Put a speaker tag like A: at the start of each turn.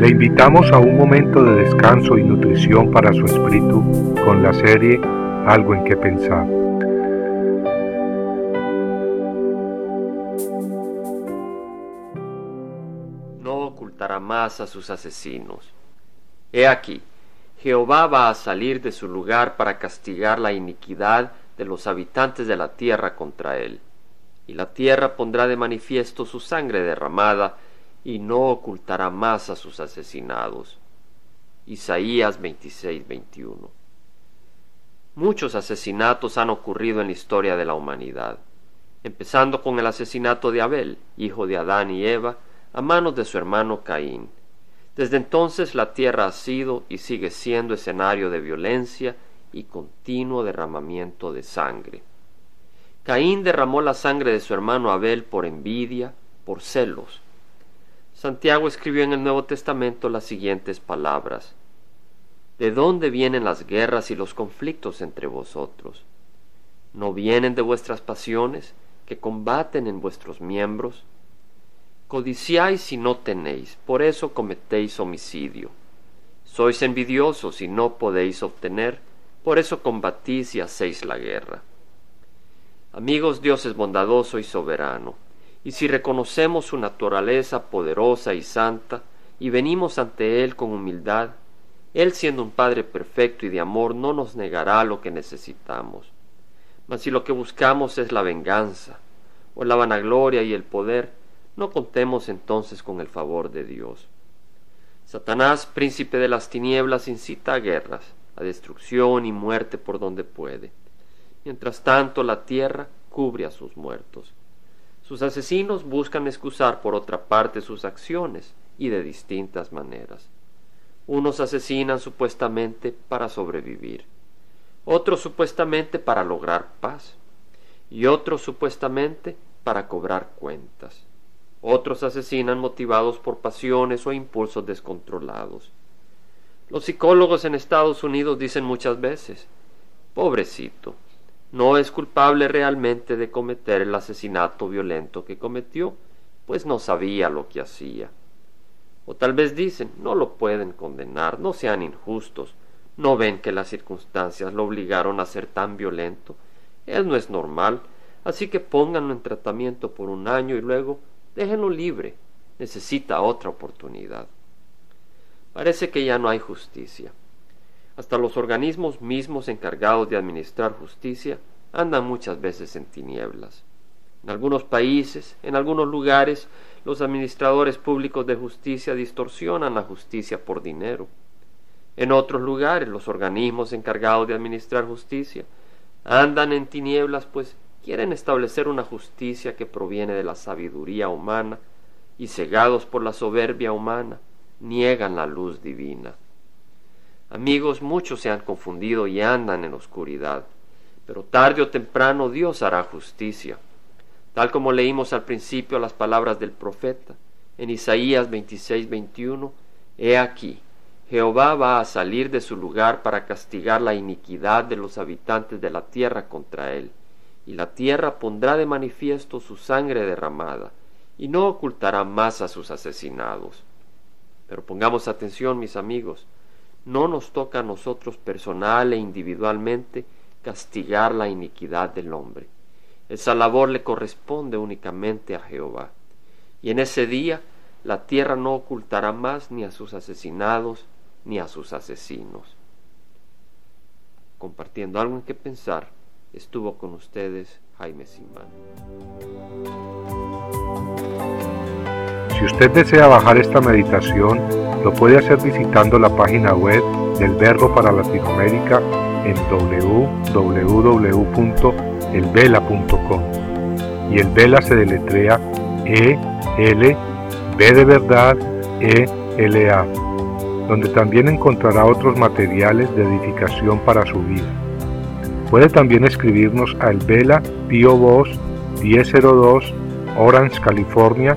A: Le invitamos a un momento de descanso y nutrición para su espíritu con la serie Algo en que pensar.
B: No ocultará más a sus asesinos. He aquí, Jehová va a salir de su lugar para castigar la iniquidad de los habitantes de la tierra contra él. Y la tierra pondrá de manifiesto su sangre derramada, y no ocultará más a sus asesinados. Isaías 26, 21. Muchos asesinatos han ocurrido en la historia de la humanidad, empezando con el asesinato de Abel, hijo de Adán y Eva, a manos de su hermano Caín. Desde entonces la tierra ha sido y sigue siendo escenario de violencia y continuo derramamiento de sangre. Caín derramó la sangre de su hermano Abel por envidia, por celos. Santiago escribió en el Nuevo Testamento las siguientes palabras. ¿De dónde vienen las guerras y los conflictos entre vosotros? ¿No vienen de vuestras pasiones que combaten en vuestros miembros? Codiciáis y no tenéis, por eso cometéis homicidio. Sois envidiosos y no podéis obtener, por eso combatís y hacéis la guerra. Amigos, Dios es bondadoso y soberano, y si reconocemos su naturaleza poderosa y santa, y venimos ante Él con humildad, Él siendo un Padre perfecto y de amor no nos negará lo que necesitamos. Mas si lo que buscamos es la venganza, o la vanagloria y el poder, no contemos entonces con el favor de Dios. Satanás, príncipe de las tinieblas, incita a guerras, a destrucción y muerte por donde puede. Mientras tanto, la tierra cubre a sus muertos. Sus asesinos buscan excusar por otra parte sus acciones y de distintas maneras. Unos asesinan supuestamente para sobrevivir, otros supuestamente para lograr paz, y otros supuestamente para cobrar cuentas. Otros asesinan motivados por pasiones o impulsos descontrolados. Los psicólogos en Estados Unidos dicen muchas veces, pobrecito, no es culpable realmente de cometer el asesinato violento que cometió, pues no sabía lo que hacía. O tal vez dicen, no lo pueden condenar, no sean injustos, no ven que las circunstancias lo obligaron a ser tan violento, él no es normal, así que pónganlo en tratamiento por un año y luego déjenlo libre, necesita otra oportunidad. Parece que ya no hay justicia. Hasta los organismos mismos encargados de administrar justicia andan muchas veces en tinieblas. En algunos países, en algunos lugares, los administradores públicos de justicia distorsionan la justicia por dinero. En otros lugares, los organismos encargados de administrar justicia andan en tinieblas, pues quieren establecer una justicia que proviene de la sabiduría humana y cegados por la soberbia humana, niegan la luz divina. Amigos, muchos se han confundido y andan en oscuridad, pero tarde o temprano Dios hará justicia, tal como leímos al principio las palabras del profeta en Isaías 26, 21, He aquí, Jehová va a salir de su lugar para castigar la iniquidad de los habitantes de la tierra contra él, y la tierra pondrá de manifiesto su sangre derramada, y no ocultará más a sus asesinados. Pero pongamos atención, mis amigos, no nos toca a nosotros personal e individualmente castigar la iniquidad del hombre. Esa labor le corresponde únicamente a Jehová. Y en ese día la tierra no ocultará más ni a sus asesinados ni a sus asesinos. Compartiendo algo en que pensar, estuvo con ustedes Jaime Simán.
A: Si usted desea bajar esta meditación, lo puede hacer visitando la página web del Verbo para Latinoamérica en www.elvela.com. Y el Vela se deletrea E L B de verdad E L A, donde también encontrará otros materiales de edificación para su vida. Puede también escribirnos a El Vela Pio Box 1002 Orange, California